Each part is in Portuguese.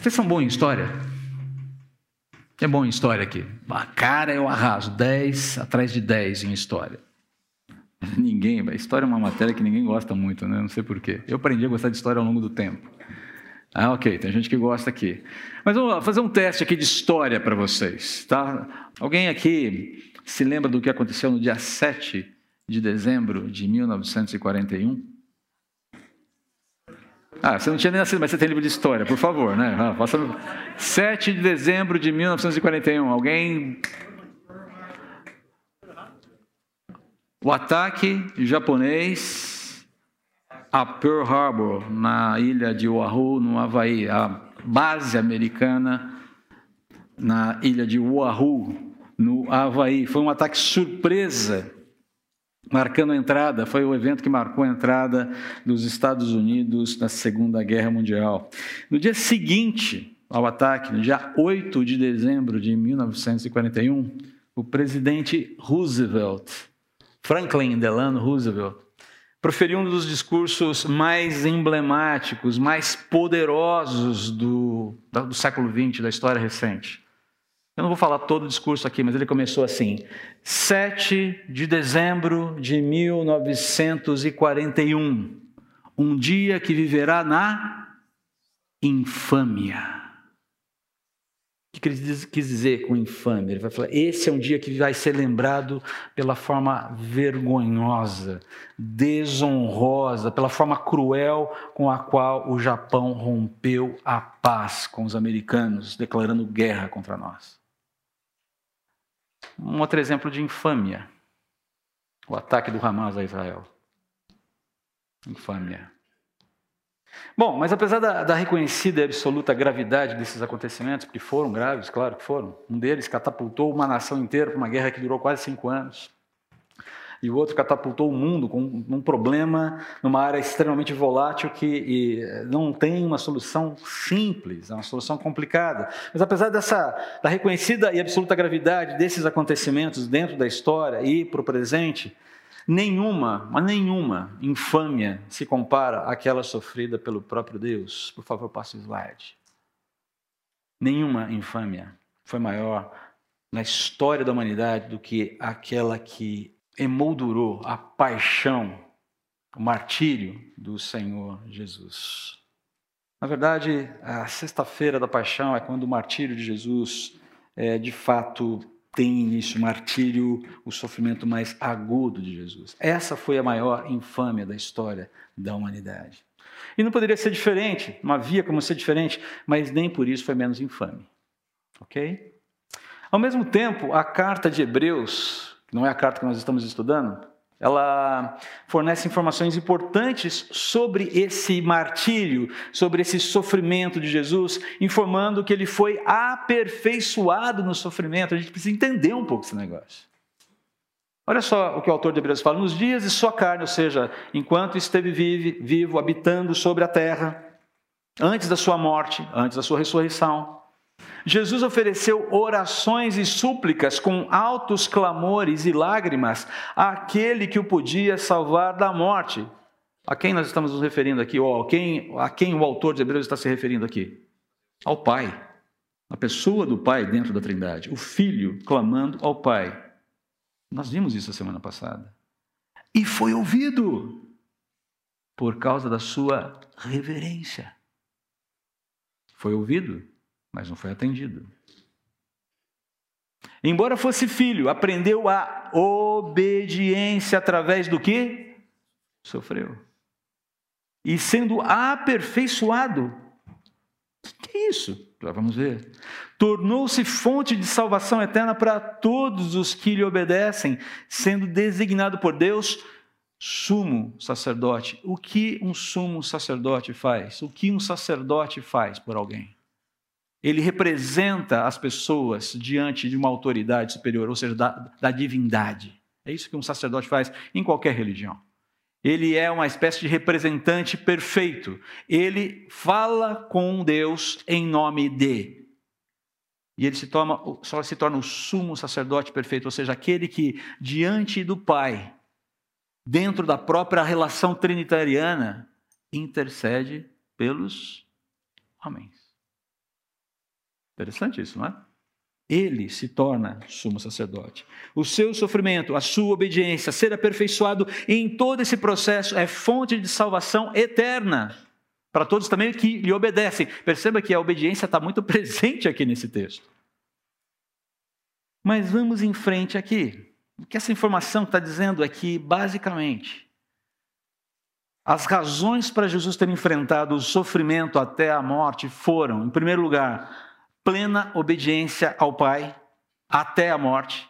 Vocês são bons em história? É bom em história aqui. A cara eu arraso, 10 atrás de 10 em história. Ninguém, história é uma matéria que ninguém gosta muito, né? Não sei porquê. Eu aprendi a gostar de história ao longo do tempo. Ah, ok, tem gente que gosta aqui. Mas vamos fazer um teste aqui de história para vocês, tá? Alguém aqui se lembra do que aconteceu no dia 7 de dezembro de 1941? Ah, você não tinha nem nascido, mas você tem livro de história, por favor, né? Ah, faça... 7 de dezembro de 1941. Alguém. O ataque japonês a Pearl Harbor, na ilha de Oahu, no Havaí. A base americana na ilha de Oahu, no Havaí. Foi um ataque surpresa marcando a entrada, foi o evento que marcou a entrada dos Estados Unidos na Segunda Guerra Mundial. No dia seguinte ao ataque, no dia 8 de dezembro de 1941, o presidente Roosevelt, Franklin Delano Roosevelt, proferiu um dos discursos mais emblemáticos, mais poderosos do, do século XX, da história recente. Eu não vou falar todo o discurso aqui, mas ele começou assim: 7 de dezembro de 1941, um dia que viverá na infâmia. O que ele quis dizer com infâmia? Ele vai falar: esse é um dia que vai ser lembrado pela forma vergonhosa, desonrosa, pela forma cruel com a qual o Japão rompeu a paz com os americanos, declarando guerra contra nós. Um outro exemplo de infâmia: o ataque do Hamas a Israel. Infâmia. Bom, mas apesar da, da, reconhecida e absoluta gravidade desses acontecimentos, porque foram graves, claro que foram, um deles catapultou uma nação inteira para uma guerra que durou quase cinco anos e o outro catapultou o mundo com um problema numa área extremamente volátil que não tem uma solução simples, é uma solução complicada. Mas apesar dessa da reconhecida e absoluta gravidade desses acontecimentos dentro da história e para o presente, nenhuma, mas nenhuma infâmia se compara àquela sofrida pelo próprio Deus. Por favor, passe o slide. Nenhuma infâmia foi maior na história da humanidade do que aquela que emoldurou a paixão, o martírio do Senhor Jesus. Na verdade, a sexta-feira da paixão é quando o martírio de Jesus é, de fato tem início, o martírio, o sofrimento mais agudo de Jesus. Essa foi a maior infâmia da história da humanidade. E não poderia ser diferente, não havia como ser diferente, mas nem por isso foi menos infame. Ok? Ao mesmo tempo, a carta de Hebreus não é a carta que nós estamos estudando, ela fornece informações importantes sobre esse martírio, sobre esse sofrimento de Jesus, informando que ele foi aperfeiçoado no sofrimento. A gente precisa entender um pouco esse negócio. Olha só o que o autor de Hebreus fala: nos dias de sua carne, ou seja, enquanto esteve vivo, habitando sobre a terra, antes da sua morte, antes da sua ressurreição, Jesus ofereceu orações e súplicas com altos clamores e lágrimas àquele que o podia salvar da morte. A quem nós estamos nos referindo aqui? Ou a quem, a quem o autor de Hebreus está se referindo aqui? Ao Pai. A pessoa do Pai dentro da Trindade. O Filho clamando ao Pai. Nós vimos isso a semana passada. E foi ouvido por causa da sua reverência. Foi ouvido mas não foi atendido. Embora fosse filho, aprendeu a obediência através do que? Sofreu. E sendo aperfeiçoado, o que é isso? Já vamos ver. Tornou-se fonte de salvação eterna para todos os que lhe obedecem, sendo designado por Deus sumo sacerdote. O que um sumo sacerdote faz? O que um sacerdote faz por alguém? Ele representa as pessoas diante de uma autoridade superior, ou seja, da, da divindade. É isso que um sacerdote faz em qualquer religião. Ele é uma espécie de representante perfeito. Ele fala com Deus em nome de. E ele se torna, só se torna o sumo sacerdote perfeito, ou seja, aquele que, diante do Pai, dentro da própria relação trinitariana, intercede pelos homens. Interessante isso, não é? Ele se torna sumo sacerdote. O seu sofrimento, a sua obediência, ser aperfeiçoado em todo esse processo é fonte de salvação eterna para todos também que lhe obedecem. Perceba que a obediência está muito presente aqui nesse texto. Mas vamos em frente aqui. O que essa informação está dizendo aqui, basicamente, as razões para Jesus ter enfrentado o sofrimento até a morte foram, em primeiro lugar, plena obediência ao Pai até a morte.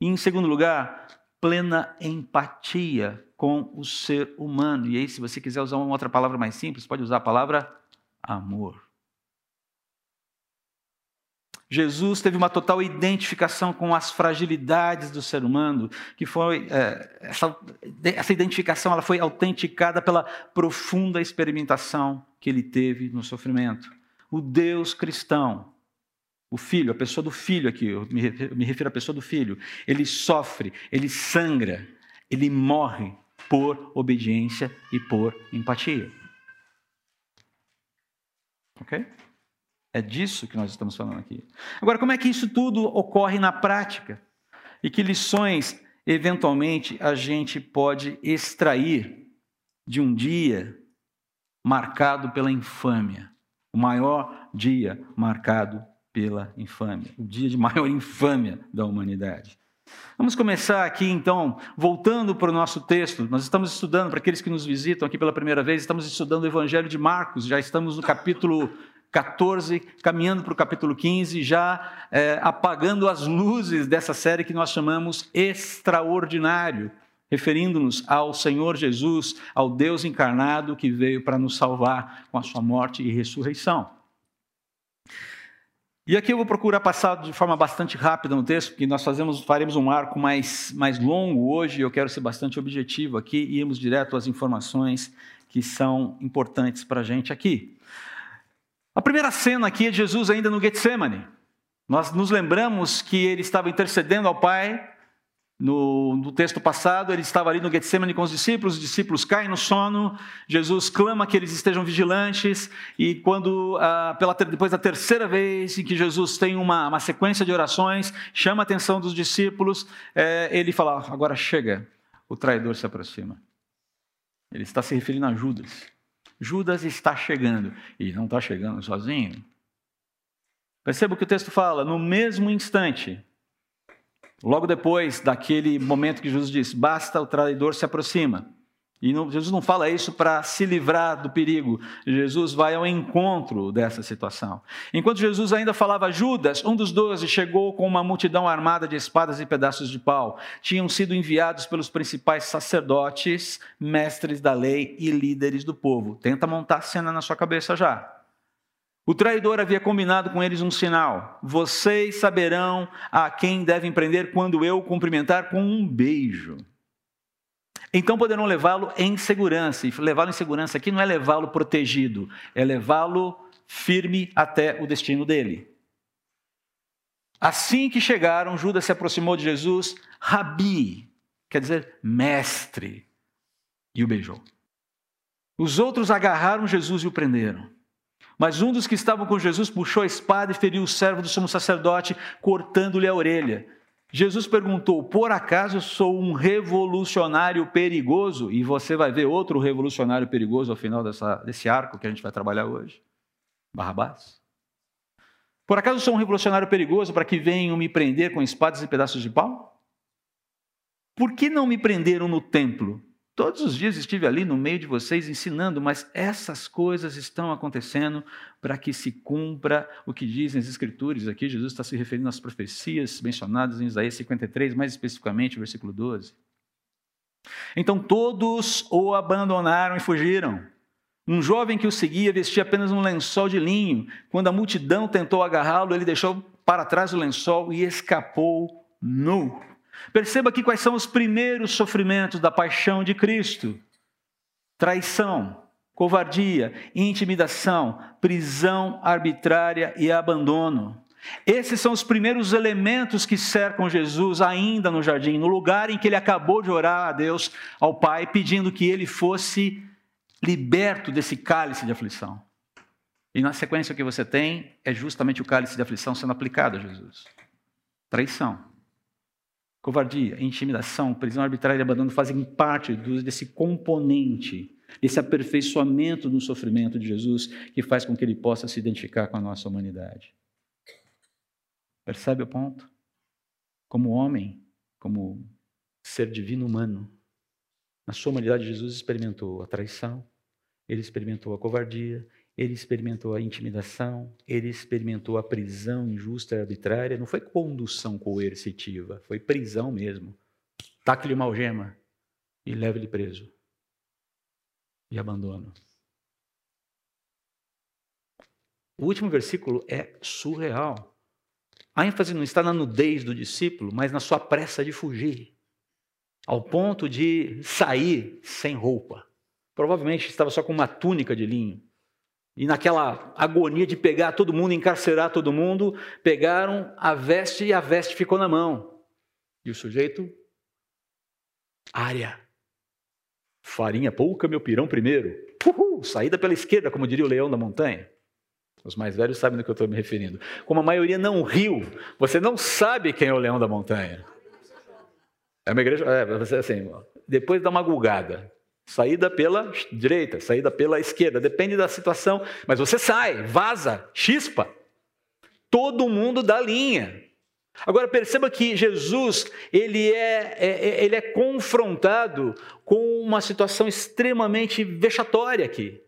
E, em segundo lugar, plena empatia com o ser humano. E aí, se você quiser usar uma outra palavra mais simples, pode usar a palavra amor. Jesus teve uma total identificação com as fragilidades do ser humano, que foi é, essa, essa identificação ela foi autenticada pela profunda experimentação que ele teve no sofrimento. O Deus cristão o filho, a pessoa do filho aqui, eu me refiro, à pessoa do filho, ele sofre, ele sangra, ele morre por obediência e por empatia. Ok? É disso que nós estamos falando aqui. Agora, como é que isso tudo ocorre na prática? E que lições, eventualmente, a gente pode extrair de um dia marcado pela infâmia? O maior dia marcado pela infâmia, o dia de maior infâmia da humanidade. Vamos começar aqui então, voltando para o nosso texto. Nós estamos estudando, para aqueles que nos visitam aqui pela primeira vez, estamos estudando o Evangelho de Marcos, já estamos no capítulo 14, caminhando para o capítulo 15, já é, apagando as luzes dessa série que nós chamamos Extraordinário, referindo-nos ao Senhor Jesus, ao Deus encarnado que veio para nos salvar com a sua morte e ressurreição. E aqui eu vou procurar passar de forma bastante rápida no texto, porque nós fazemos, faremos um arco mais, mais longo hoje, eu quero ser bastante objetivo aqui e irmos direto às informações que são importantes para a gente aqui. A primeira cena aqui é Jesus ainda no Getsemane. Nós nos lembramos que ele estava intercedendo ao Pai no, no, texto passado, ele estava ali no Getsemane com os discípulos, os discípulos caem no sono, Jesus clama que eles estejam vigilantes, e quando, ah, pela, depois da terceira vez em que Jesus tem uma, uma sequência de orações, chama a atenção dos discípulos, é, ele fala: agora chega, o traidor se aproxima. Ele está se referindo a Judas. Judas está chegando, e não está chegando sozinho. Perceba o que o texto fala: no mesmo instante, Logo depois daquele momento que Jesus diz: basta, o traidor se aproxima. E não, Jesus não fala isso para se livrar do perigo, Jesus vai ao encontro dessa situação. Enquanto Jesus ainda falava, Judas, um dos doze, chegou com uma multidão armada de espadas e pedaços de pau. Tinham sido enviados pelos principais sacerdotes, mestres da lei e líderes do povo. Tenta montar a cena na sua cabeça já. O traidor havia combinado com eles um sinal: vocês saberão a quem devem prender quando eu cumprimentar com um beijo. Então poderão levá-lo em segurança. E levá-lo em segurança aqui não é levá-lo protegido, é levá-lo firme até o destino dele. Assim que chegaram, Judas se aproximou de Jesus, Rabi, quer dizer mestre, e o beijou. Os outros agarraram Jesus e o prenderam. Mas um dos que estavam com Jesus puxou a espada e feriu o servo do sumo sacerdote, cortando-lhe a orelha. Jesus perguntou: Por acaso sou um revolucionário perigoso? E você vai ver outro revolucionário perigoso ao final dessa, desse arco que a gente vai trabalhar hoje: Barrabás. Por acaso sou um revolucionário perigoso para que venham me prender com espadas e pedaços de pau? Por que não me prenderam no templo? Todos os dias estive ali no meio de vocês ensinando, mas essas coisas estão acontecendo para que se cumpra o que dizem as Escrituras. Aqui Jesus está se referindo às profecias mencionadas em Isaías 53, mais especificamente, versículo 12. Então todos o abandonaram e fugiram. Um jovem que o seguia vestia apenas um lençol de linho. Quando a multidão tentou agarrá-lo, ele deixou para trás o lençol e escapou nu. Perceba aqui quais são os primeiros sofrimentos da paixão de Cristo: traição, covardia, intimidação, prisão arbitrária e abandono. Esses são os primeiros elementos que cercam Jesus ainda no jardim, no lugar em que ele acabou de orar a Deus, ao Pai, pedindo que ele fosse liberto desse cálice de aflição. E na sequência que você tem é justamente o cálice de aflição sendo aplicado a Jesus. Traição, covardia, intimidação, prisão arbitrária e abandono fazem parte desse componente, desse aperfeiçoamento do sofrimento de Jesus que faz com que ele possa se identificar com a nossa humanidade. Percebe o ponto? Como homem, como ser divino humano, na sua humanidade Jesus experimentou a traição, ele experimentou a covardia, ele experimentou a intimidação, ele experimentou a prisão injusta e arbitrária. Não foi condução coercitiva, foi prisão mesmo. Taque-lhe uma algema e leve-lhe preso. E abandono. O último versículo é surreal. A ênfase não está na nudez do discípulo, mas na sua pressa de fugir, ao ponto de sair sem roupa. Provavelmente estava só com uma túnica de linho e naquela agonia de pegar todo mundo, encarcerar todo mundo, pegaram a veste e a veste ficou na mão. E o sujeito, área, farinha pouca, meu pirão primeiro. Uhul, saída pela esquerda, como diria o leão da montanha. Os mais velhos sabem do que eu estou me referindo. Como a maioria não riu, você não sabe quem é o leão da montanha. É uma igreja, é, assim, depois dá uma gulgada. Saída pela direita, saída pela esquerda, depende da situação, mas você sai, vaza, chispa. Todo mundo dá linha. Agora perceba que Jesus ele é, é, é, ele é confrontado com uma situação extremamente vexatória aqui.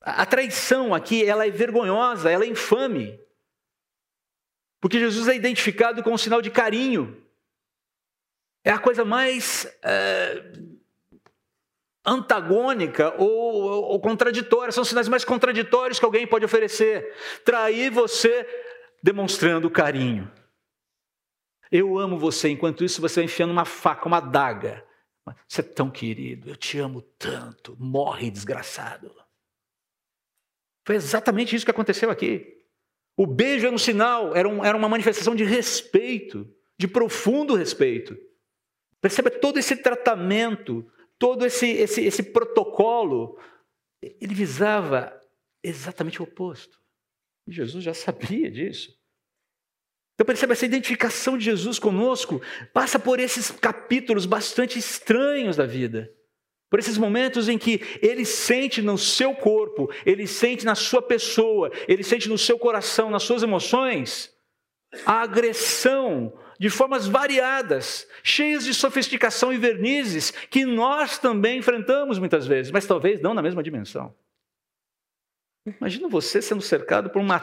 A traição aqui ela é vergonhosa, ela é infame, porque Jesus é identificado com um sinal de carinho. É a coisa mais é, antagônica ou, ou, contraditória, são sinais mais contraditórios que alguém pode oferecer. Trair você demonstrando carinho. Eu amo você, enquanto isso você vai enfiando uma faca, uma adaga. Você é tão querido, eu te amo tanto, morre desgraçado. Foi exatamente isso que aconteceu aqui. O beijo era um sinal, era, um, era uma manifestação de respeito, de profundo respeito. Perceba todo esse tratamento todo esse, esse, esse protocolo, ele visava exatamente o oposto. E Jesus já sabia disso. Então perceba, essa identificação de Jesus conosco passa por esses capítulos bastante estranhos da vida. Por esses momentos em que ele sente no seu corpo, ele sente na sua pessoa, ele sente no seu coração, nas suas emoções, a agressão de formas variadas, cheias de sofisticação e vernizes, que nós também enfrentamos muitas vezes, mas talvez não na mesma dimensão. Imagina você sendo cercado por uma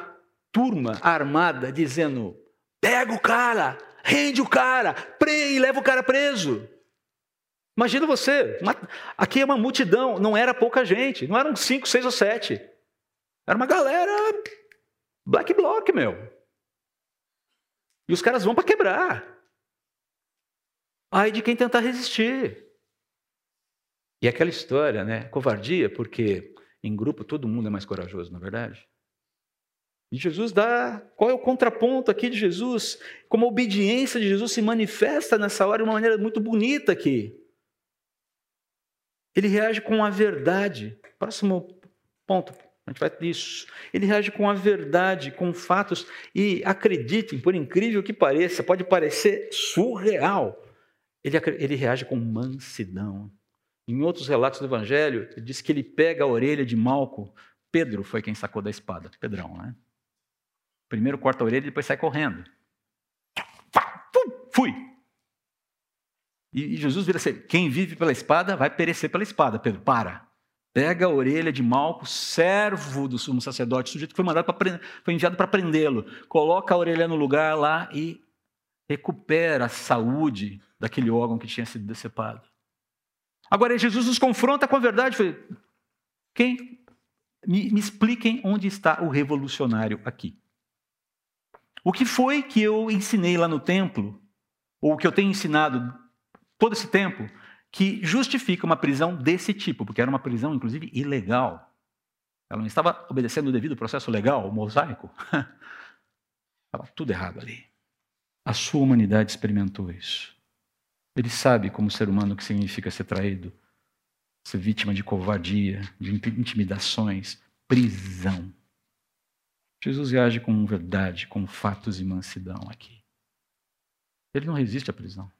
turma armada dizendo: pega o cara, rende o cara, pre e leva o cara preso. Imagina você, uma, aqui é uma multidão, não era pouca gente, não eram cinco, seis ou sete. Era uma galera black bloc, meu. E os caras vão para quebrar. Ai de quem tentar resistir. E aquela história, né? Covardia, porque em grupo todo mundo é mais corajoso, na é verdade? E Jesus dá. Qual é o contraponto aqui de Jesus? Como a obediência de Jesus se manifesta nessa hora de uma maneira muito bonita aqui. Ele reage com a verdade. Próximo ponto. Gente vai. Ele reage com a verdade, com fatos, e acreditem, por incrível que pareça, pode parecer surreal. Ele, ele reage com mansidão. Em outros relatos do Evangelho, ele diz que ele pega a orelha de Malco. Pedro foi quem sacou da espada, Pedrão, né? Primeiro corta a orelha e depois sai correndo. Fui! E Jesus vira assim: quem vive pela espada vai perecer pela espada. Pedro, para. Pega a orelha de Malco, servo do sumo sacerdote, sujeito que foi mandado foi enviado para prendê-lo. Coloca a orelha no lugar lá e recupera a saúde daquele órgão que tinha sido decepado. Agora Jesus nos confronta com a verdade. Quem me, me expliquem onde está o revolucionário aqui. O que foi que eu ensinei lá no templo, ou o que eu tenho ensinado todo esse tempo, que justifica uma prisão desse tipo, porque era uma prisão, inclusive, ilegal. Ela não estava obedecendo o devido processo legal, o mosaico. Estava tudo errado ali. A sua humanidade experimentou isso. Ele sabe, como ser humano, o que significa ser traído, ser vítima de covardia, de intimidações, prisão. Jesus reage com verdade, com fatos e mansidão aqui. Ele não resiste à prisão.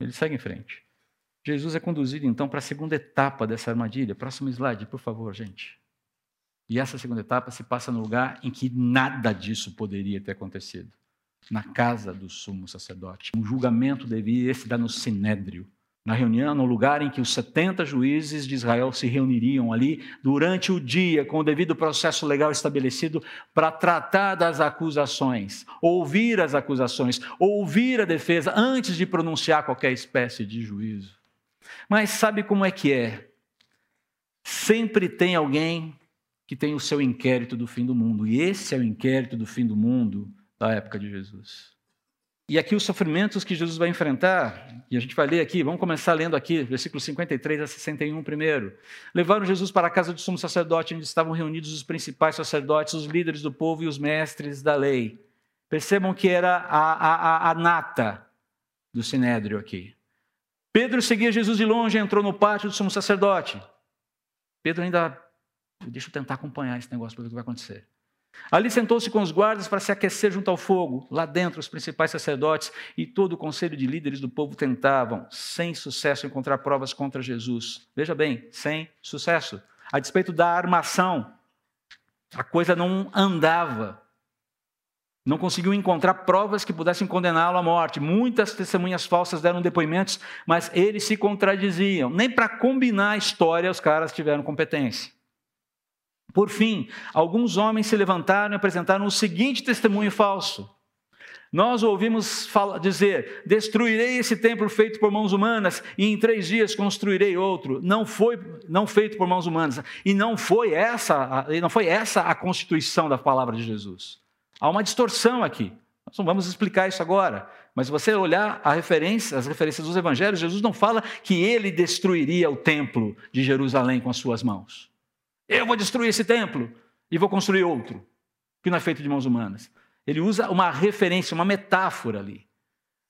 Ele segue em frente. Jesus é conduzido então para a segunda etapa dessa armadilha. Próximo slide, por favor, gente. E essa segunda etapa se passa no lugar em que nada disso poderia ter acontecido na casa do sumo sacerdote. Um julgamento devia se dar no sinédrio, na reunião, no lugar em que os 70 juízes de Israel se reuniriam ali durante o dia, com o devido processo legal estabelecido, para tratar das acusações, ouvir as acusações, ouvir a defesa antes de pronunciar qualquer espécie de juízo. Mas sabe como é que é? Sempre tem alguém que tem o seu inquérito do fim do mundo, e esse é o inquérito do fim do mundo da época de Jesus. E aqui os sofrimentos que Jesus vai enfrentar, e a gente vai ler aqui, vamos começar lendo aqui, versículos 53 a 61 primeiro. Levaram Jesus para a casa do sumo sacerdote, onde estavam reunidos os principais sacerdotes, os líderes do povo e os mestres da lei. Percebam que era a, a, a nata do sinédrio aqui. Pedro seguia Jesus de longe entrou no pátio do sumo sacerdote. Pedro ainda, deixa eu tentar acompanhar esse negócio para ver o que vai acontecer. Ali sentou-se com os guardas para se aquecer junto ao fogo. Lá dentro, os principais sacerdotes e todo o conselho de líderes do povo tentavam, sem sucesso, encontrar provas contra Jesus. Veja bem, sem sucesso. A despeito da armação, a coisa não andava. Não conseguiu encontrar provas que pudessem condená-lo à morte. Muitas testemunhas falsas deram depoimentos, mas eles se contradiziam. Nem para combinar a história os caras tiveram competência. Por fim, alguns homens se levantaram e apresentaram o seguinte testemunho falso. Nós ouvimos dizer: Destruirei esse templo feito por mãos humanas e em três dias construirei outro. Não foi não feito por mãos humanas e não foi essa não foi essa a constituição da palavra de Jesus. Há uma distorção aqui. Nós não vamos explicar isso agora. Mas se você olhar referência, as referências dos evangelhos, Jesus não fala que ele destruiria o templo de Jerusalém com as suas mãos. Eu vou destruir esse templo e vou construir outro, que não é feito de mãos humanas. Ele usa uma referência, uma metáfora ali.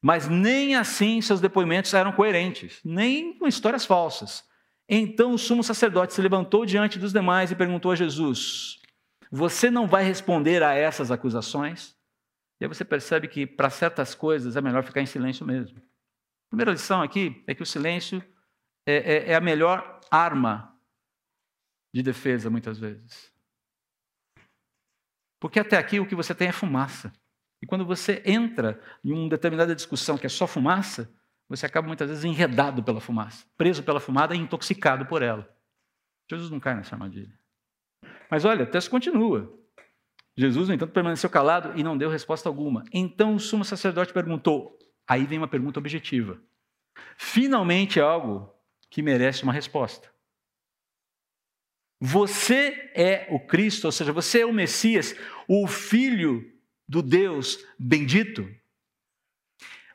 Mas nem assim seus depoimentos eram coerentes, nem com histórias falsas. Então o sumo sacerdote se levantou diante dos demais e perguntou a Jesus: Você não vai responder a essas acusações? E aí você percebe que para certas coisas é melhor ficar em silêncio mesmo. A primeira lição aqui é que o silêncio é, é, é a melhor arma de defesa, muitas vezes. Porque até aqui o que você tem é fumaça. E quando você entra em uma determinada discussão que é só fumaça, você acaba muitas vezes enredado pela fumaça, preso pela fumada e intoxicado por ela. Jesus não cai nessa armadilha. Mas olha, o texto continua. Jesus, no entanto, permaneceu calado e não deu resposta alguma. Então o sumo sacerdote perguntou. Aí vem uma pergunta objetiva. Finalmente algo que merece uma resposta. Você é o Cristo, ou seja, você é o Messias, o Filho do Deus bendito?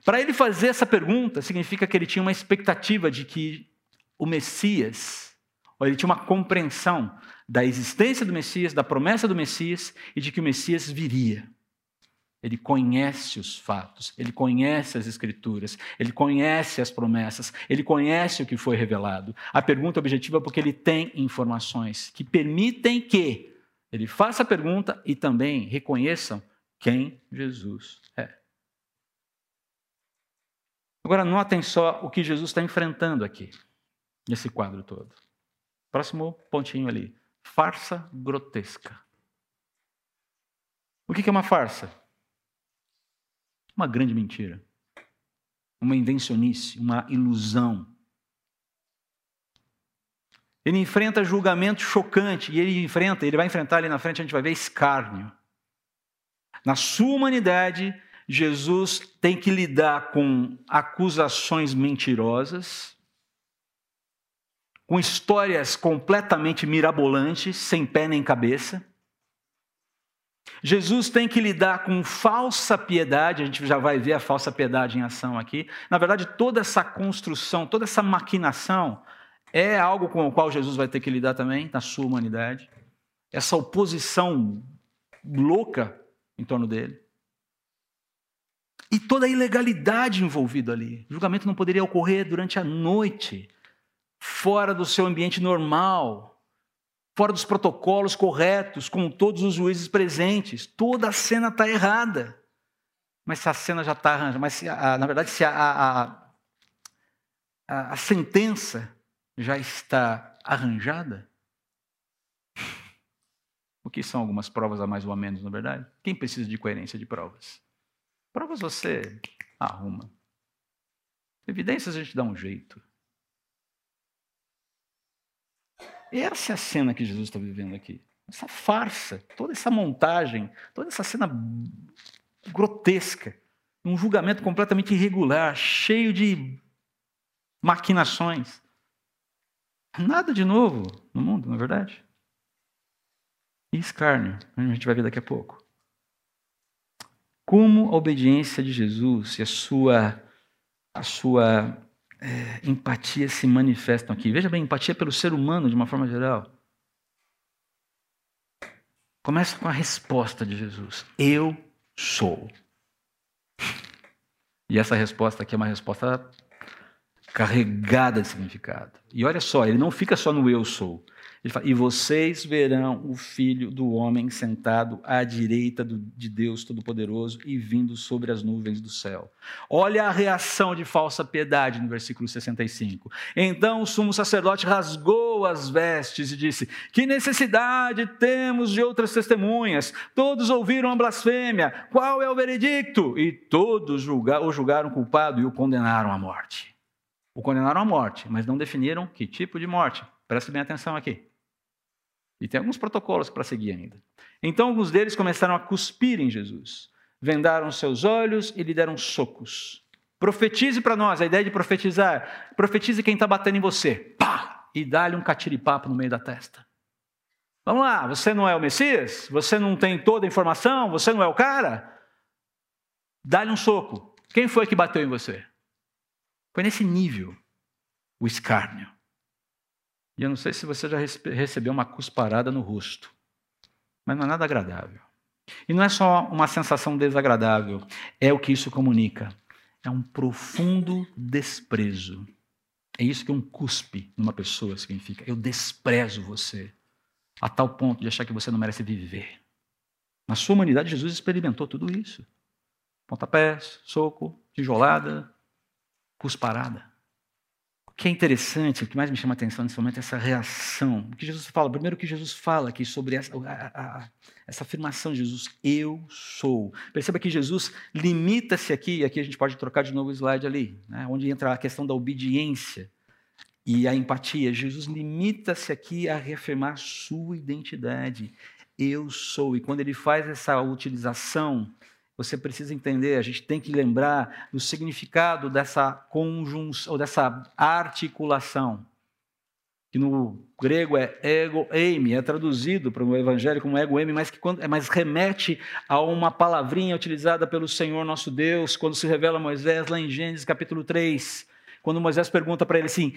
Para ele fazer essa pergunta, significa que ele tinha uma expectativa de que o Messias, ou ele tinha uma compreensão da existência do Messias, da promessa do Messias e de que o Messias viria. Ele conhece os fatos, ele conhece as escrituras, ele conhece as promessas, ele conhece o que foi revelado. A pergunta objetiva é porque ele tem informações que permitem que ele faça a pergunta e também reconheçam quem Jesus é. Agora, notem só o que Jesus está enfrentando aqui, nesse quadro todo. Próximo pontinho ali. Farsa grotesca. O que é uma farsa? Uma grande mentira. Uma invencionice, uma ilusão. Ele enfrenta julgamento chocante e ele enfrenta, ele vai enfrentar ali na frente, a gente vai ver escárnio. Na sua humanidade, Jesus tem que lidar com acusações mentirosas, com histórias completamente mirabolantes, sem pé nem cabeça. Jesus tem que lidar com falsa piedade, a gente já vai ver a falsa piedade em ação aqui. Na verdade, toda essa construção, toda essa maquinação é algo com o qual Jesus vai ter que lidar também na sua humanidade. Essa oposição louca em torno dele. E toda a ilegalidade envolvida ali. O julgamento não poderia ocorrer durante a noite, fora do seu ambiente normal, fora dos protocolos corretos, com todos os juízes presentes. Toda a cena está errada. Mas se a cena já está arranjada, mas se a, na verdade, se a, a, a, a sentença já está arranjada, o que são algumas provas a mais ou a menos, na verdade? Quem precisa de coerência de provas? Provas você arruma. Evidências a gente dá um jeito. Essa é a cena que Jesus está vivendo aqui. Essa farsa, toda essa montagem, toda essa cena grotesca. Um julgamento completamente irregular, cheio de maquinações. Nada de novo no mundo, não é verdade? E escárnio, a gente vai ver daqui a pouco. Como a obediência de Jesus e a sua, a sua é, empatia se manifestam aqui. Veja bem, empatia pelo ser humano de uma forma geral. Começa com a resposta de Jesus: Eu sou. E essa resposta aqui é uma resposta carregada de significado. E olha só, ele não fica só no eu sou. Ele fala, e vocês verão o Filho do Homem sentado à direita do, de Deus Todo-Poderoso e vindo sobre as nuvens do céu. Olha a reação de falsa piedade no versículo 65. Então o sumo sacerdote rasgou as vestes e disse: Que necessidade temos de outras testemunhas? Todos ouviram a blasfêmia. Qual é o veredicto? E todos julga, o julgaram culpado e o condenaram à morte. O condenaram à morte, mas não definiram que tipo de morte. Preste bem atenção aqui. E tem alguns protocolos para seguir ainda. Então, alguns deles começaram a cuspir em Jesus. Vendaram seus olhos e lhe deram socos. Profetize para nós, a ideia de profetizar. Profetize quem está batendo em você. Pá! E dá-lhe um catiripapo no meio da testa. Vamos lá, você não é o Messias? Você não tem toda a informação? Você não é o cara? Dá-lhe um soco. Quem foi que bateu em você? Foi nesse nível o escárnio. E eu não sei se você já recebeu uma cusparada no rosto, mas não é nada agradável. E não é só uma sensação desagradável, é o que isso comunica. É um profundo desprezo. É isso que um cuspe numa pessoa significa. Eu desprezo você, a tal ponto de achar que você não merece viver. Na sua humanidade, Jesus experimentou tudo isso: pontapés, soco, tijolada, cusparada que é interessante, o que mais me chama a atenção nesse momento é essa reação. O que Jesus fala, primeiro o que Jesus fala aqui sobre essa, a, a, essa afirmação de Jesus, eu sou. Perceba que Jesus limita-se aqui, e aqui a gente pode trocar de novo o slide ali, né, onde entra a questão da obediência e a empatia. Jesus limita-se aqui a reafirmar sua identidade. Eu sou. E quando ele faz essa utilização você precisa entender, a gente tem que lembrar do significado dessa conjunção, dessa articulação, que no grego é ego eimi, é traduzido para o evangelho como ego eimi, mas que quando, mas remete a uma palavrinha utilizada pelo Senhor nosso Deus, quando se revela a Moisés lá em Gênesis capítulo 3, quando Moisés pergunta para ele assim: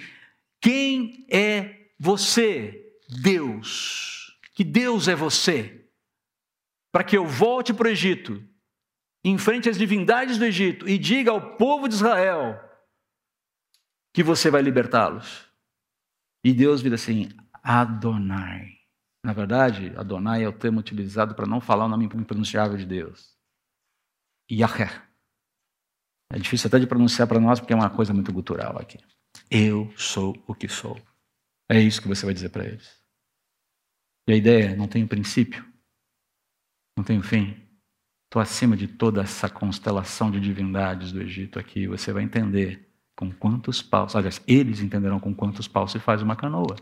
"Quem é você, Deus? Que Deus é você? Para que eu volte para o Egito enfrente as divindades do Egito e diga ao povo de Israel que você vai libertá-los. E Deus vira assim: Adonai. Na verdade, Adonai é o termo utilizado para não falar o nome impronunciável de Deus. Yahé. É difícil até de pronunciar para nós porque é uma coisa muito gutural aqui. Eu sou o que sou. É isso que você vai dizer para eles. E a ideia é, não tem princípio, não tem fim, Estou acima de toda essa constelação de divindades do Egito aqui. Você vai entender com quantos paus, aliás, eles entenderão com quantos paus se faz uma canoa.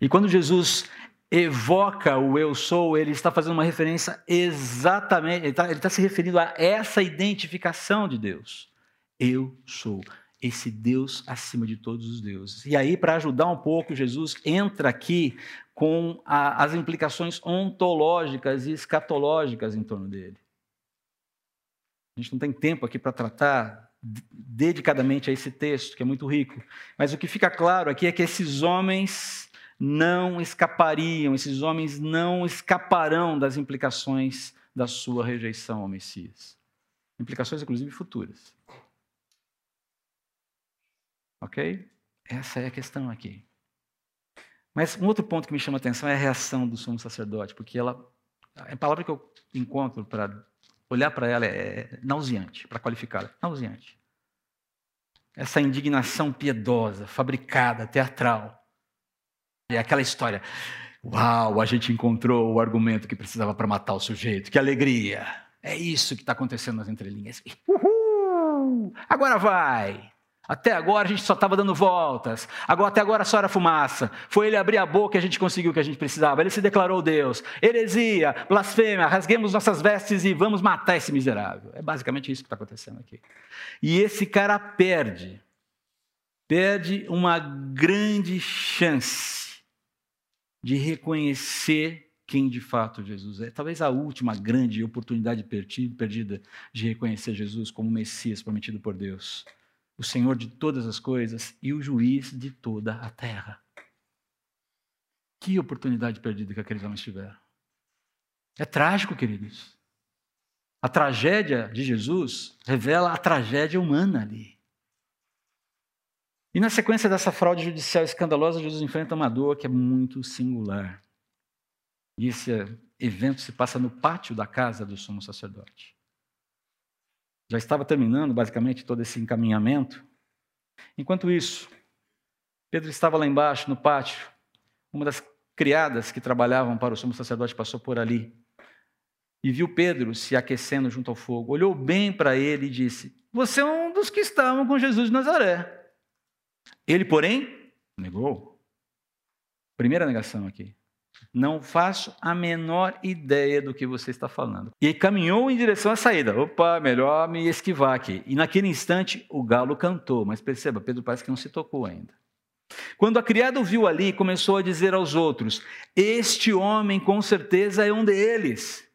E quando Jesus evoca o eu sou, ele está fazendo uma referência exatamente, ele está, ele está se referindo a essa identificação de Deus. Eu sou esse Deus acima de todos os deuses. E aí, para ajudar um pouco, Jesus entra aqui com a, as implicações ontológicas e escatológicas em torno dele. A gente não tem tempo aqui para tratar dedicadamente a esse texto, que é muito rico. Mas o que fica claro aqui é que esses homens não escapariam, esses homens não escaparão das implicações da sua rejeição ao Messias. Implicações, inclusive, futuras. Ok? Essa é a questão aqui. Mas um outro ponto que me chama a atenção é a reação do sumo sacerdote, porque ela, a palavra que eu encontro para olhar para ela é nauseante, para qualificá-la, nauseante. Essa indignação piedosa, fabricada, teatral. É aquela história. Uau, a gente encontrou o argumento que precisava para matar o sujeito. Que alegria! É isso que está acontecendo nas entrelinhas. Uhul! Agora vai! Até agora a gente só estava dando voltas. Agora, até agora só era fumaça. Foi ele abrir a boca e a gente conseguiu o que a gente precisava. Ele se declarou Deus. Heresia, blasfêmia, rasguemos nossas vestes e vamos matar esse miserável. É basicamente isso que está acontecendo aqui. E esse cara perde. Perde uma grande chance de reconhecer quem de fato Jesus é. Talvez a última grande oportunidade perdida de reconhecer Jesus como Messias prometido por Deus o Senhor de todas as coisas e o juiz de toda a terra. Que oportunidade perdida que aqueles homens tiveram. É trágico, queridos. A tragédia de Jesus revela a tragédia humana ali. E na sequência dessa fraude judicial escandalosa, Jesus enfrenta uma dor que é muito singular. E esse evento se passa no pátio da casa do sumo sacerdote já estava terminando basicamente todo esse encaminhamento. Enquanto isso, Pedro estava lá embaixo no pátio. Uma das criadas que trabalhavam para o sumo sacerdote passou por ali e viu Pedro se aquecendo junto ao fogo. Olhou bem para ele e disse: Você é um dos que estavam com Jesus de Nazaré. Ele, porém, negou. Primeira negação aqui. Não faço a menor ideia do que você está falando. E caminhou em direção à saída. Opa, melhor me esquivar aqui. E naquele instante o galo cantou, mas perceba, Pedro parece que não se tocou ainda. Quando a criada o viu ali, começou a dizer aos outros: Este homem com certeza é um deles.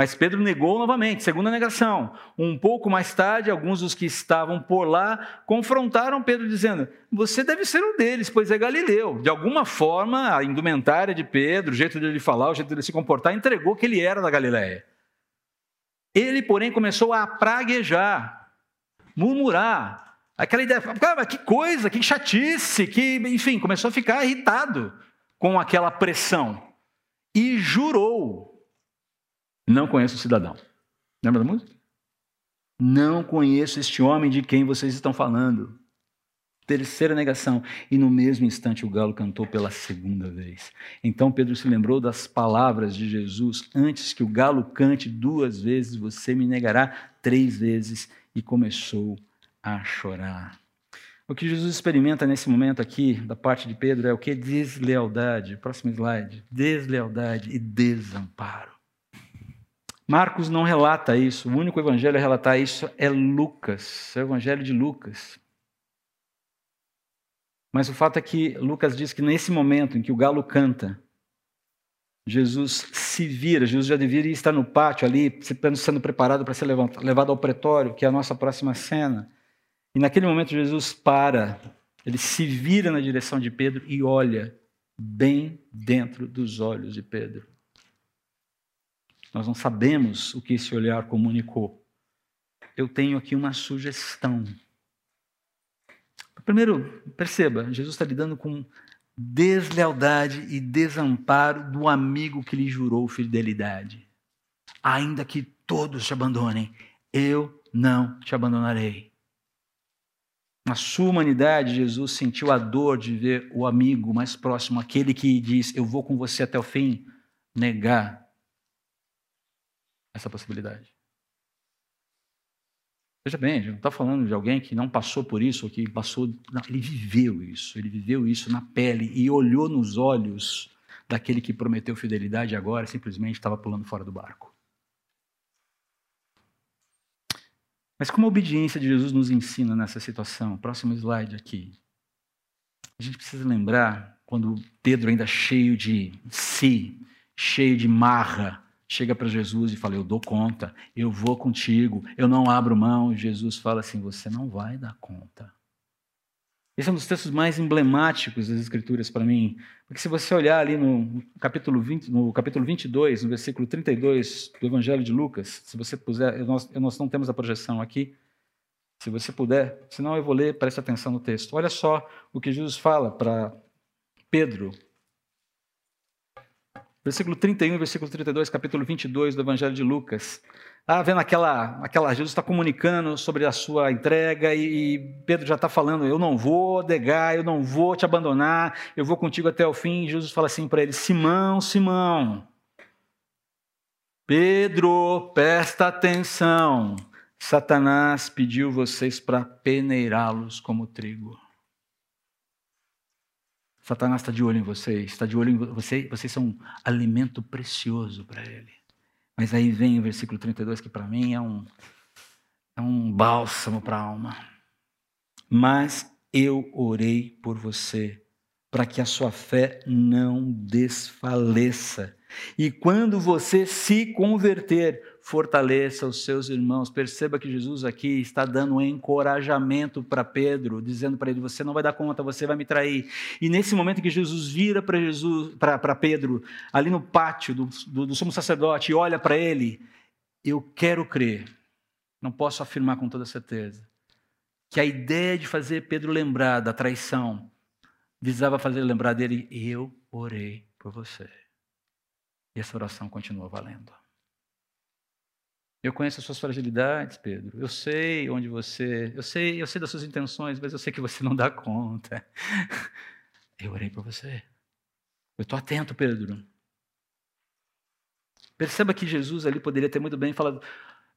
Mas Pedro negou novamente, segunda negação. Um pouco mais tarde, alguns dos que estavam por lá confrontaram Pedro, dizendo: Você deve ser um deles, pois é galileu. De alguma forma, a indumentária de Pedro, o jeito de ele falar, o jeito de ele se comportar, entregou que ele era da Galiléia. Ele, porém, começou a praguejar, murmurar. Aquela ideia, cara, que coisa, que chatice, que, enfim, começou a ficar irritado com aquela pressão. E jurou não conheço o cidadão. Lembra da música? Não conheço este homem de quem vocês estão falando. Terceira negação. E no mesmo instante o galo cantou pela segunda vez. Então Pedro se lembrou das palavras de Jesus: Antes que o galo cante duas vezes, você me negará três vezes. E começou a chorar. O que Jesus experimenta nesse momento aqui, da parte de Pedro, é o que? Deslealdade. Próximo slide. Deslealdade e desamparo. Marcos não relata isso, o único evangelho a relatar isso é Lucas, é o evangelho de Lucas. Mas o fato é que Lucas diz que nesse momento em que o galo canta, Jesus se vira, Jesus já deveria estar no pátio ali, sendo preparado para ser levado ao pretório, que é a nossa próxima cena. E naquele momento Jesus para, ele se vira na direção de Pedro e olha bem dentro dos olhos de Pedro. Nós não sabemos o que esse olhar comunicou. Eu tenho aqui uma sugestão. Primeiro, perceba, Jesus está lidando com deslealdade e desamparo do amigo que lhe jurou fidelidade. Ainda que todos te abandonem, eu não te abandonarei. Na sua humanidade, Jesus sentiu a dor de ver o amigo mais próximo, aquele que diz: Eu vou com você até o fim, negar essa possibilidade. Veja bem, a gente não está falando de alguém que não passou por isso, ou que passou. Não, ele viveu isso, ele viveu isso na pele e olhou nos olhos daquele que prometeu fidelidade e agora simplesmente estava pulando fora do barco. Mas como a obediência de Jesus nos ensina nessa situação? Próximo slide aqui. A gente precisa lembrar quando Pedro, ainda cheio de si, cheio de marra, chega para Jesus e fala: Eu dou conta, eu vou contigo, eu não abro mão. Jesus fala assim: Você não vai dar conta. Esse é um dos textos mais emblemáticos das Escrituras para mim, porque se você olhar ali no capítulo, 20, no capítulo 22, no versículo 32 do Evangelho de Lucas, se você puder, nós, nós não temos a projeção aqui, se você puder, senão eu vou ler, preste atenção no texto. Olha só o que Jesus fala para Pedro Versículo 31, versículo 32, capítulo 22 do Evangelho de Lucas. Ah, vendo aquela, aquela Jesus está comunicando sobre a sua entrega e, e Pedro já está falando: Eu não vou negar, eu não vou te abandonar, eu vou contigo até o fim. E Jesus fala assim para ele: Simão, Simão, Pedro, presta atenção. Satanás pediu vocês para peneirá-los como trigo. Satanás está de olho em vocês, está de olho em vocês, vocês são um alimento precioso para ele. Mas aí vem o versículo 32, que para mim é um, é um bálsamo para a alma. Mas eu orei por você, para que a sua fé não desfaleça. E quando você se converter, fortaleça os seus irmãos. Perceba que Jesus aqui está dando um encorajamento para Pedro, dizendo para ele: Você não vai dar conta, você vai me trair. E nesse momento que Jesus vira para Jesus, para Pedro, ali no pátio do, do, do sumo sacerdote, e olha para ele, eu quero crer, não posso afirmar com toda certeza, que a ideia de fazer Pedro lembrar da traição visava fazer lembrar dele: Eu orei por você. E essa oração continua valendo. Eu conheço as suas fragilidades, Pedro. Eu sei onde você, eu sei, eu sei das suas intenções, mas eu sei que você não dá conta. Eu orei por você. Eu estou atento, Pedro. Perceba que Jesus ali poderia ter muito bem falado: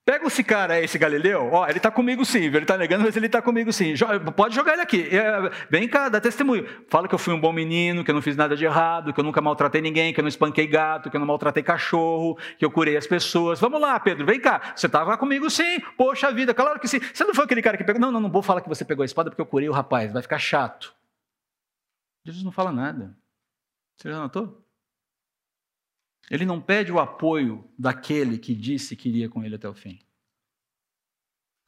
Pega esse cara esse Galileu, ó, ele está comigo sim, ele está negando, mas ele está comigo sim. Pode jogar ele aqui. É, vem cá, dá testemunho. Fala que eu fui um bom menino, que eu não fiz nada de errado, que eu nunca maltratei ninguém, que eu não espanquei gato, que eu não maltratei cachorro, que eu curei as pessoas. Vamos lá, Pedro, vem cá. Você estava comigo sim. Poxa vida, claro que sim. Você não foi aquele cara que pegou. Não, não, não vou falar que você pegou a espada porque eu curei o rapaz, vai ficar chato. Jesus não fala nada. Você já notou? Ele não pede o apoio daquele que disse que iria com ele até o fim.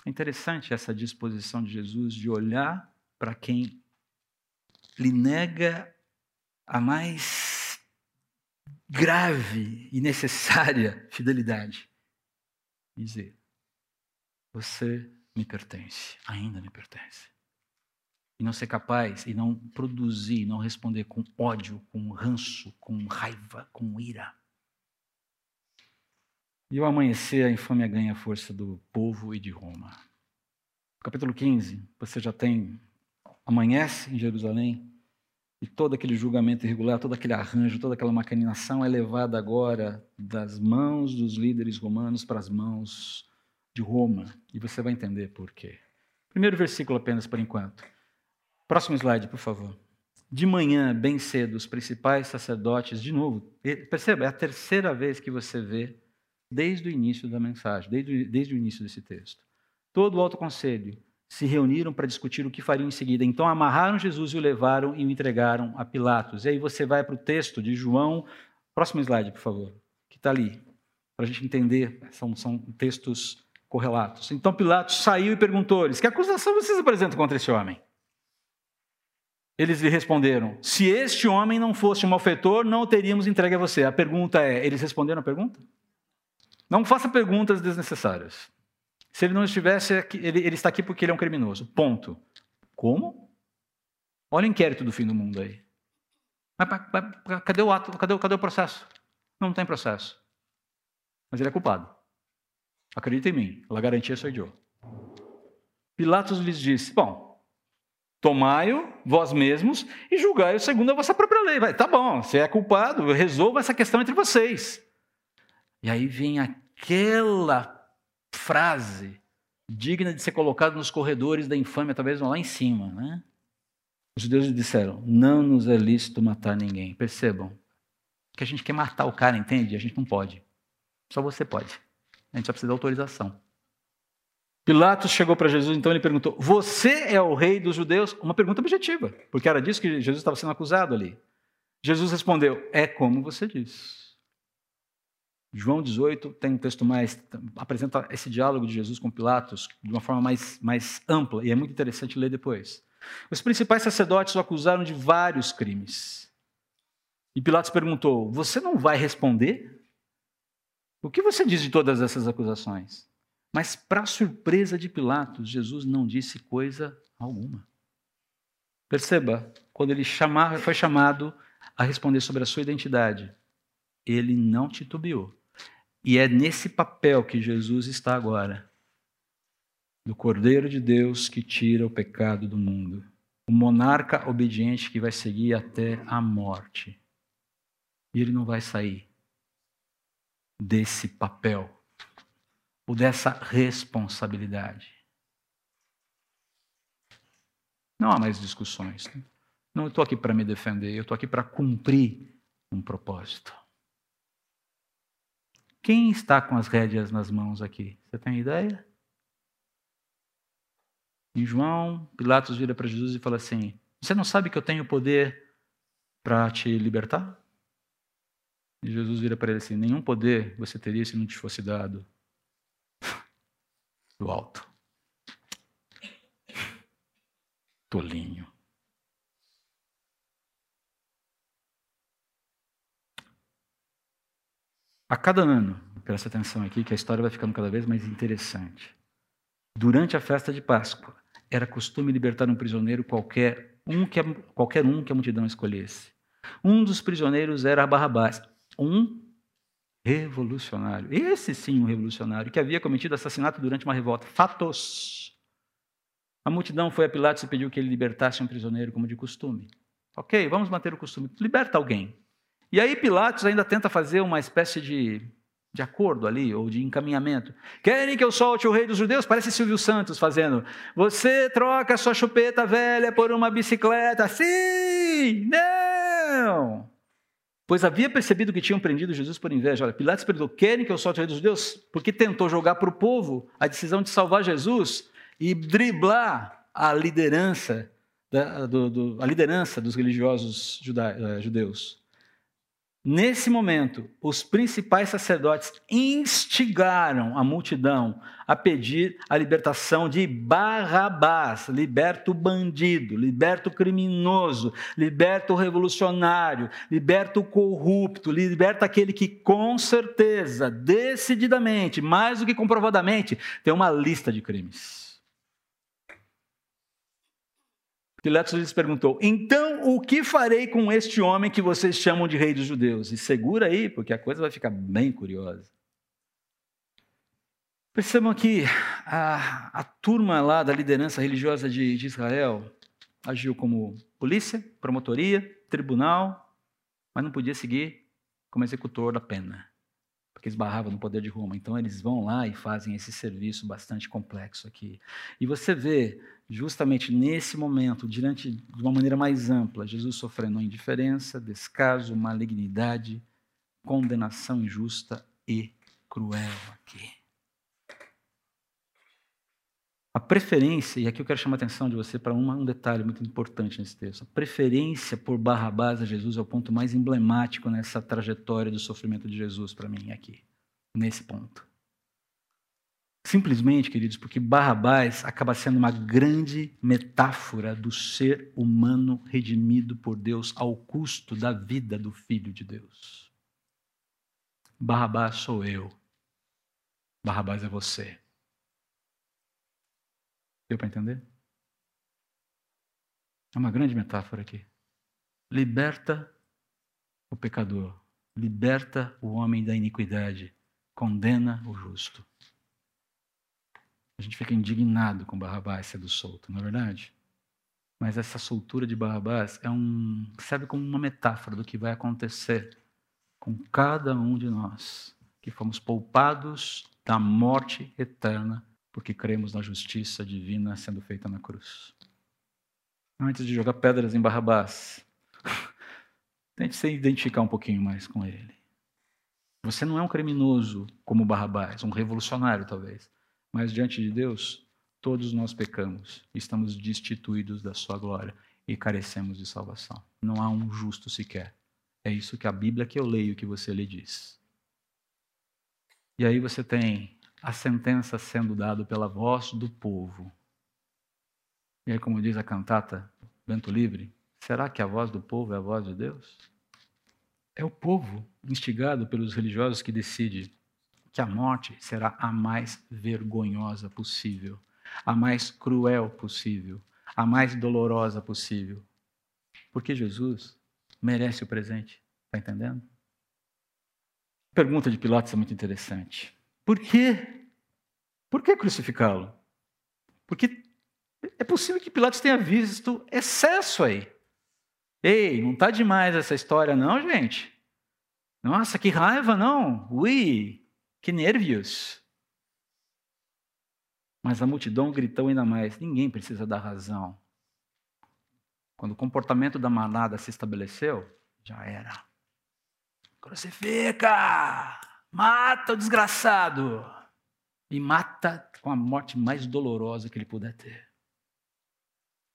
É interessante essa disposição de Jesus de olhar para quem lhe nega a mais grave e necessária fidelidade. Dizer: Você me pertence, ainda me pertence. E não ser capaz, e não produzir, não responder com ódio, com ranço, com raiva, com ira. E ao amanhecer, a infâmia ganha a força do povo e de Roma. Capítulo 15, você já tem. Amanhece em Jerusalém, e todo aquele julgamento irregular, todo aquele arranjo, toda aquela maquinação é levada agora das mãos dos líderes romanos para as mãos de Roma. E você vai entender por quê. Primeiro versículo apenas por enquanto. Próximo slide, por favor. De manhã, bem cedo, os principais sacerdotes, de novo, perceba, é a terceira vez que você vê desde o início da mensagem, desde, desde o início desse texto. Todo o alto conselho se reuniram para discutir o que fariam em seguida. Então amarraram Jesus e o levaram e o entregaram a Pilatos. E aí você vai para o texto de João, próximo slide, por favor, que está ali, para a gente entender, são, são textos correlatos. Então Pilatos saiu e perguntou-lhes: Que acusação vocês apresentam contra esse homem? Eles lhe responderam: Se este homem não fosse um malfeitor, não o teríamos entregue a você. A pergunta é: eles responderam a pergunta? Não faça perguntas desnecessárias. Se ele não estivesse aqui, ele, ele está aqui porque ele é um criminoso. Ponto. Como? Olha o inquérito do fim do mundo aí. Mas, mas, cadê o ato? Cadê, cadê o processo? Não, tem processo. Mas ele é culpado. Acredita em mim, a garantia sou eu. Pilatos lhes disse: Bom, tomai-o vós mesmos e julgai-o segundo a vossa própria lei. Vai, tá bom, você é culpado, resolva essa questão entre vocês. E aí vem aquela frase digna de ser colocada nos corredores da infâmia, talvez lá em cima, né? Os judeus disseram: Não nos é lícito matar ninguém. Percebam que a gente quer matar o cara, entende? A gente não pode. Só você pode. A gente só precisa de autorização. Pilatos chegou para Jesus, então ele perguntou: Você é o rei dos judeus? Uma pergunta objetiva, porque era disso que Jesus estava sendo acusado ali. Jesus respondeu: É como você diz. João 18 tem um texto mais. apresenta esse diálogo de Jesus com Pilatos de uma forma mais, mais ampla, e é muito interessante ler depois. Os principais sacerdotes o acusaram de vários crimes. E Pilatos perguntou: Você não vai responder? O que você diz de todas essas acusações? Mas, para surpresa de Pilatos, Jesus não disse coisa alguma. Perceba, quando ele chamar, foi chamado a responder sobre a sua identidade, ele não titubeou. E é nesse papel que Jesus está agora. Do Cordeiro de Deus que tira o pecado do mundo. O monarca obediente que vai seguir até a morte. E ele não vai sair desse papel ou dessa responsabilidade. Não há mais discussões. Não estou aqui para me defender, eu estou aqui para cumprir um propósito. Quem está com as rédeas nas mãos aqui? Você tem ideia? Em João, Pilatos vira para Jesus e fala assim: Você não sabe que eu tenho poder para te libertar? E Jesus vira para ele assim: Nenhum poder você teria se não te fosse dado do alto. Tolinho. A cada ano, presta atenção aqui que a história vai ficando cada vez mais interessante. Durante a festa de Páscoa, era costume libertar um prisioneiro qualquer um que a, qualquer um que a multidão escolhesse. Um dos prisioneiros era Barrabás, um revolucionário. Esse sim, um revolucionário, que havia cometido assassinato durante uma revolta. Fatos. A multidão foi a Pilatos e pediu que ele libertasse um prisioneiro, como de costume. Ok, vamos manter o costume. Liberta alguém. E aí Pilatos ainda tenta fazer uma espécie de, de acordo ali, ou de encaminhamento. Querem que eu solte o rei dos judeus? Parece Silvio Santos fazendo. Você troca sua chupeta velha por uma bicicleta. Sim! Não! Pois havia percebido que tinham prendido Jesus por inveja. Olha, Pilatos perguntou: querem que eu solte o rei dos judeus? Porque tentou jogar para o povo a decisão de salvar Jesus e driblar a liderança, da, do, do, a liderança dos religiosos uh, judeus. Nesse momento, os principais sacerdotes instigaram a multidão a pedir a libertação de Barrabás, liberta o bandido, liberta o criminoso, liberta o revolucionário, liberta o corrupto, liberta aquele que com certeza, decididamente, mais do que comprovadamente, tem uma lista de crimes. Pilatos lhes perguntou: Então o que farei com este homem que vocês chamam de rei dos judeus? E segura aí, porque a coisa vai ficar bem curiosa. Percebam que a, a turma lá da liderança religiosa de, de Israel agiu como polícia, promotoria, tribunal, mas não podia seguir como executor da pena porque esbarrava no poder de Roma. Então eles vão lá e fazem esse serviço bastante complexo aqui. E você vê, justamente nesse momento, diante de uma maneira mais ampla, Jesus sofrendo indiferença, descaso, malignidade, condenação injusta e cruel aqui. A preferência, e aqui eu quero chamar a atenção de você para um detalhe muito importante nesse texto. A preferência por Barrabás a Jesus é o ponto mais emblemático nessa trajetória do sofrimento de Jesus para mim aqui, nesse ponto. Simplesmente, queridos, porque Barrabás acaba sendo uma grande metáfora do ser humano redimido por Deus ao custo da vida do Filho de Deus. Barrabás sou eu. Barrabás é você. Deu para entender? É uma grande metáfora aqui. Liberta o pecador, liberta o homem da iniquidade, condena o justo. A gente fica indignado com Barrabás sendo solto, não é verdade? Mas essa soltura de Barrabás é um, serve como uma metáfora do que vai acontecer com cada um de nós que fomos poupados da morte eterna porque cremos na justiça divina sendo feita na cruz. Antes de jogar pedras em Barrabás, tente se identificar um pouquinho mais com ele. Você não é um criminoso como Barrabás, um revolucionário talvez, mas diante de Deus, todos nós pecamos estamos destituídos da sua glória e carecemos de salvação. Não há um justo sequer. É isso que a Bíblia que eu leio que você lhe diz. E aí você tem a sentença sendo dada pela voz do povo. E aí, como diz a cantata Vento Livre, será que a voz do povo é a voz de Deus? É o povo, instigado pelos religiosos, que decide que a morte será a mais vergonhosa possível, a mais cruel possível, a mais dolorosa possível. Porque Jesus merece o presente, está entendendo? pergunta de Pilatos é muito interessante. Por quê? Por que crucificá-lo? Porque é possível que Pilatos tenha visto excesso aí. Ei, não está demais essa história, não, gente? Nossa, que raiva, não? Ui, que nervios. Mas a multidão gritou ainda mais: ninguém precisa dar razão. Quando o comportamento da manada se estabeleceu, já era. Crucifica! Mata o desgraçado! E mata com a morte mais dolorosa que ele puder ter.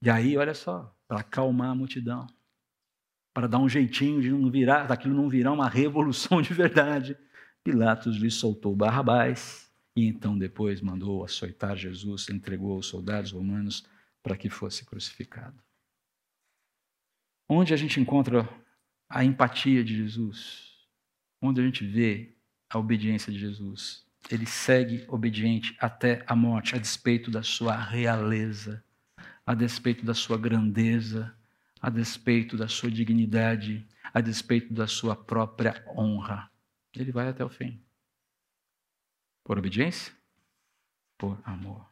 E aí, olha só, para acalmar a multidão, para dar um jeitinho de não virar, daquilo não virar uma revolução de verdade, Pilatos lhe soltou Barrabás e então depois mandou açoitar Jesus, entregou aos soldados romanos para que fosse crucificado. Onde a gente encontra a empatia de Jesus? Onde a gente vê a obediência de Jesus? Ele segue obediente até a morte, a despeito da sua realeza, a despeito da sua grandeza, a despeito da sua dignidade, a despeito da sua própria honra. Ele vai até o fim. Por obediência? Por amor.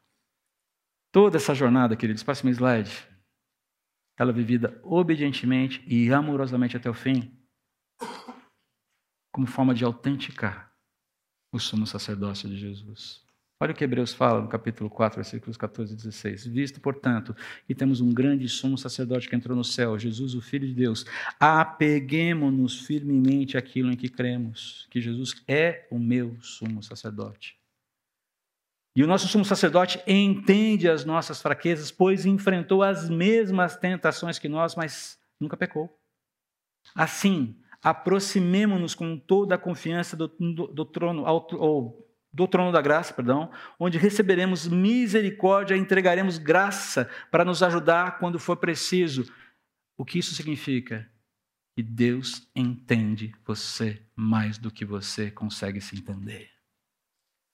Toda essa jornada, queridos, passe um slide. Ela é vivida obedientemente e amorosamente até o fim, como forma de autenticar o sumo sacerdócio de Jesus. Olha o que Hebreus fala no capítulo 4, versículos 14 e 16. Visto, portanto, que temos um grande sumo sacerdote que entrou no céu, Jesus, o Filho de Deus, apeguemos-nos firmemente àquilo em que cremos, que Jesus é o meu sumo sacerdote. E o nosso sumo sacerdote entende as nossas fraquezas, pois enfrentou as mesmas tentações que nós, mas nunca pecou. Assim, aproximemo-nos com toda a confiança do, do, do trono, ou do trono da graça, perdão, onde receberemos misericórdia e entregaremos graça para nos ajudar quando for preciso. O que isso significa? Que Deus entende você mais do que você consegue se entender.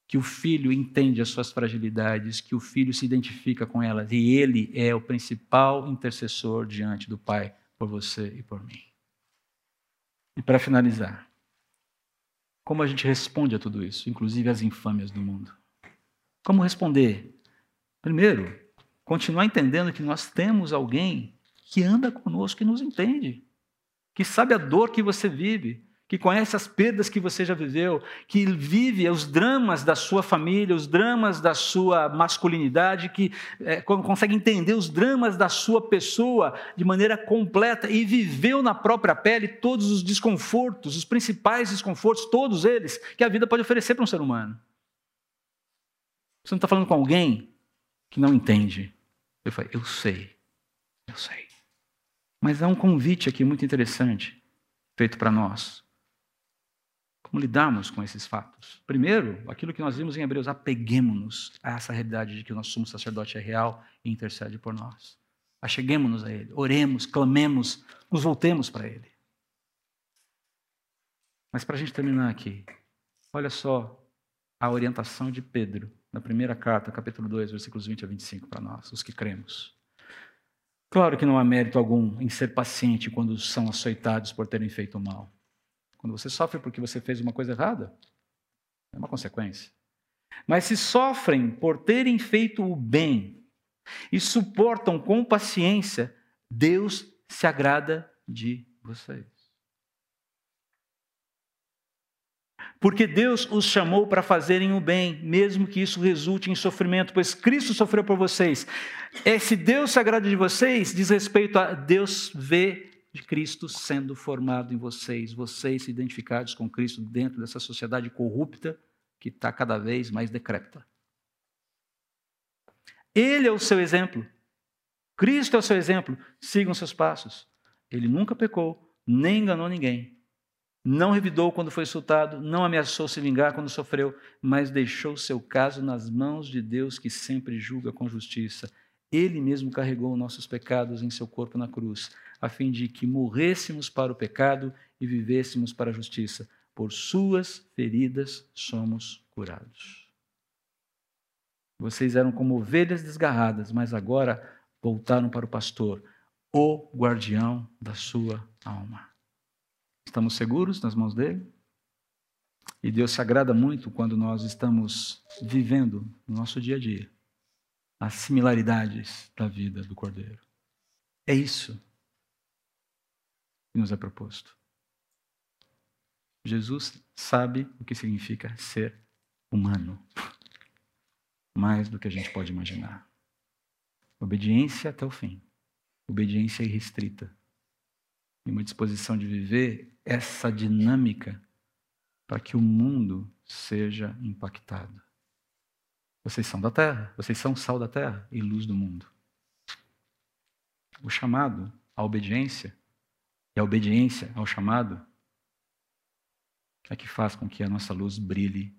Que o filho entende as suas fragilidades, que o filho se identifica com elas e ele é o principal intercessor diante do Pai por você e por mim. E para finalizar, como a gente responde a tudo isso, inclusive às infâmias do mundo? Como responder? Primeiro, continuar entendendo que nós temos alguém que anda conosco e nos entende, que sabe a dor que você vive, que conhece as perdas que você já viveu, que vive os dramas da sua família, os dramas da sua masculinidade, que é, consegue entender os dramas da sua pessoa de maneira completa e viveu na própria pele todos os desconfortos, os principais desconfortos, todos eles, que a vida pode oferecer para um ser humano. Você não está falando com alguém que não entende. Eu falei, eu sei, eu sei. Mas há um convite aqui muito interessante feito para nós. Como lidarmos com esses fatos? Primeiro, aquilo que nós vimos em Hebreus, apeguemos-nos a essa realidade de que o nosso sumo sacerdote é real e intercede por nós. Acheguemos-nos a Ele, oremos, clamemos, nos voltemos para Ele. Mas para a gente terminar aqui, olha só a orientação de Pedro na primeira carta, capítulo 2, versículos 20 a 25, para nós, os que cremos. Claro que não há mérito algum em ser paciente quando são açoitados por terem feito mal. Quando você sofre porque você fez uma coisa errada, é uma consequência. Mas se sofrem por terem feito o bem e suportam com paciência, Deus se agrada de vocês. Porque Deus os chamou para fazerem o bem, mesmo que isso resulte em sofrimento, pois Cristo sofreu por vocês. Esse Deus se agrada de vocês diz respeito a Deus ver de Cristo sendo formado em vocês, vocês se identificados com Cristo dentro dessa sociedade corrupta que está cada vez mais decrépita. Ele é o seu exemplo. Cristo é o seu exemplo. Sigam seus passos. Ele nunca pecou, nem enganou ninguém. Não revidou quando foi insultado, não ameaçou se vingar quando sofreu, mas deixou seu caso nas mãos de Deus que sempre julga com justiça. Ele mesmo carregou nossos pecados em seu corpo na cruz a fim de que morrêssemos para o pecado e vivêssemos para a justiça. Por suas feridas somos curados. Vocês eram como ovelhas desgarradas, mas agora voltaram para o pastor, o guardião da sua alma. Estamos seguros nas mãos dele? E Deus se agrada muito quando nós estamos vivendo no nosso dia a dia as similaridades da vida do Cordeiro. É isso que nos é proposto. Jesus sabe o que significa ser humano, mais do que a gente pode imaginar. Obediência até o fim, obediência irrestrita, e uma disposição de viver essa dinâmica para que o mundo seja impactado. Vocês são da terra, vocês são sal da terra e luz do mundo. O chamado à obediência e a obediência ao chamado é que faz com que a nossa luz brilhe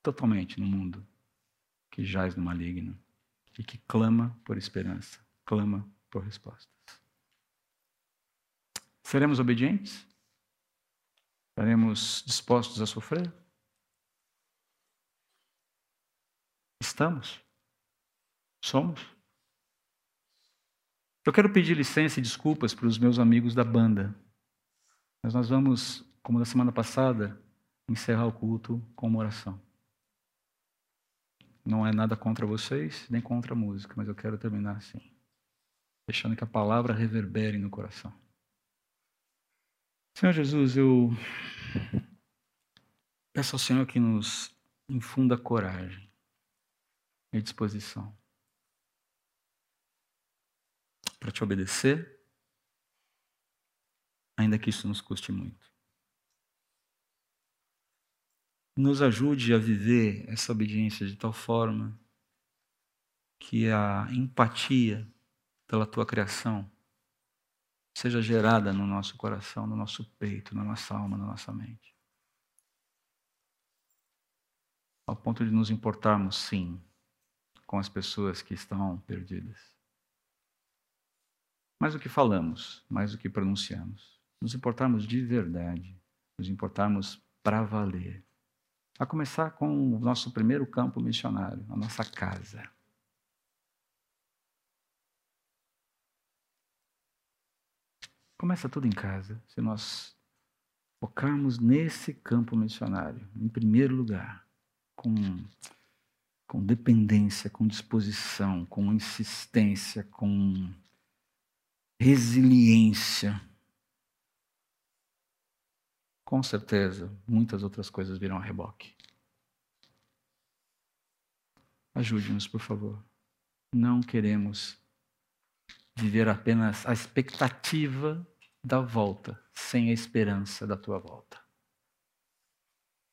totalmente no mundo que jaz no maligno e que clama por esperança, clama por respostas. Seremos obedientes? Estaremos dispostos a sofrer? Estamos? Somos? Eu quero pedir licença e desculpas para os meus amigos da banda, mas nós vamos, como na semana passada, encerrar o culto com uma oração. Não é nada contra vocês, nem contra a música, mas eu quero terminar assim, deixando que a palavra reverbere no coração. Senhor Jesus, eu peço ao Senhor que nos infunda coragem e disposição para te obedecer, ainda que isso nos custe muito. Nos ajude a viver essa obediência de tal forma que a empatia pela tua criação seja gerada no nosso coração, no nosso peito, na nossa alma, na nossa mente. Ao ponto de nos importarmos, sim, com as pessoas que estão perdidas. Mais do que falamos, mais do que pronunciamos. Nos importarmos de verdade, nos importarmos para valer. A começar com o nosso primeiro campo missionário, a nossa casa. Começa tudo em casa. Se nós focarmos nesse campo missionário, em primeiro lugar, com, com dependência, com disposição, com insistência, com resiliência, com certeza muitas outras coisas virão a reboque. Ajude-nos, por favor. Não queremos viver apenas a expectativa da volta, sem a esperança da tua volta.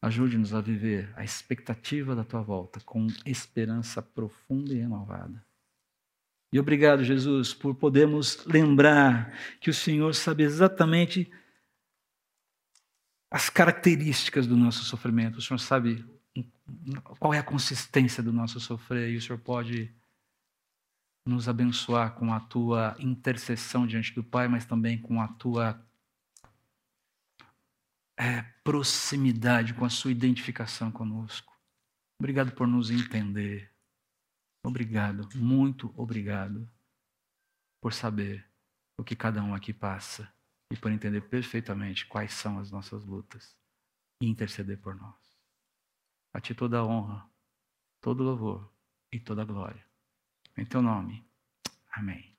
Ajude-nos a viver a expectativa da tua volta com esperança profunda e renovada. E obrigado, Jesus, por podermos lembrar que o Senhor sabe exatamente as características do nosso sofrimento. O Senhor sabe qual é a consistência do nosso sofrer e o Senhor pode nos abençoar com a tua intercessão diante do Pai, mas também com a tua é, proximidade, com a sua identificação conosco. Obrigado por nos entender. Obrigado, muito obrigado por saber o que cada um aqui passa e por entender perfeitamente quais são as nossas lutas e interceder por nós. A ti toda a honra, todo louvor e toda a glória. Em teu nome. Amém.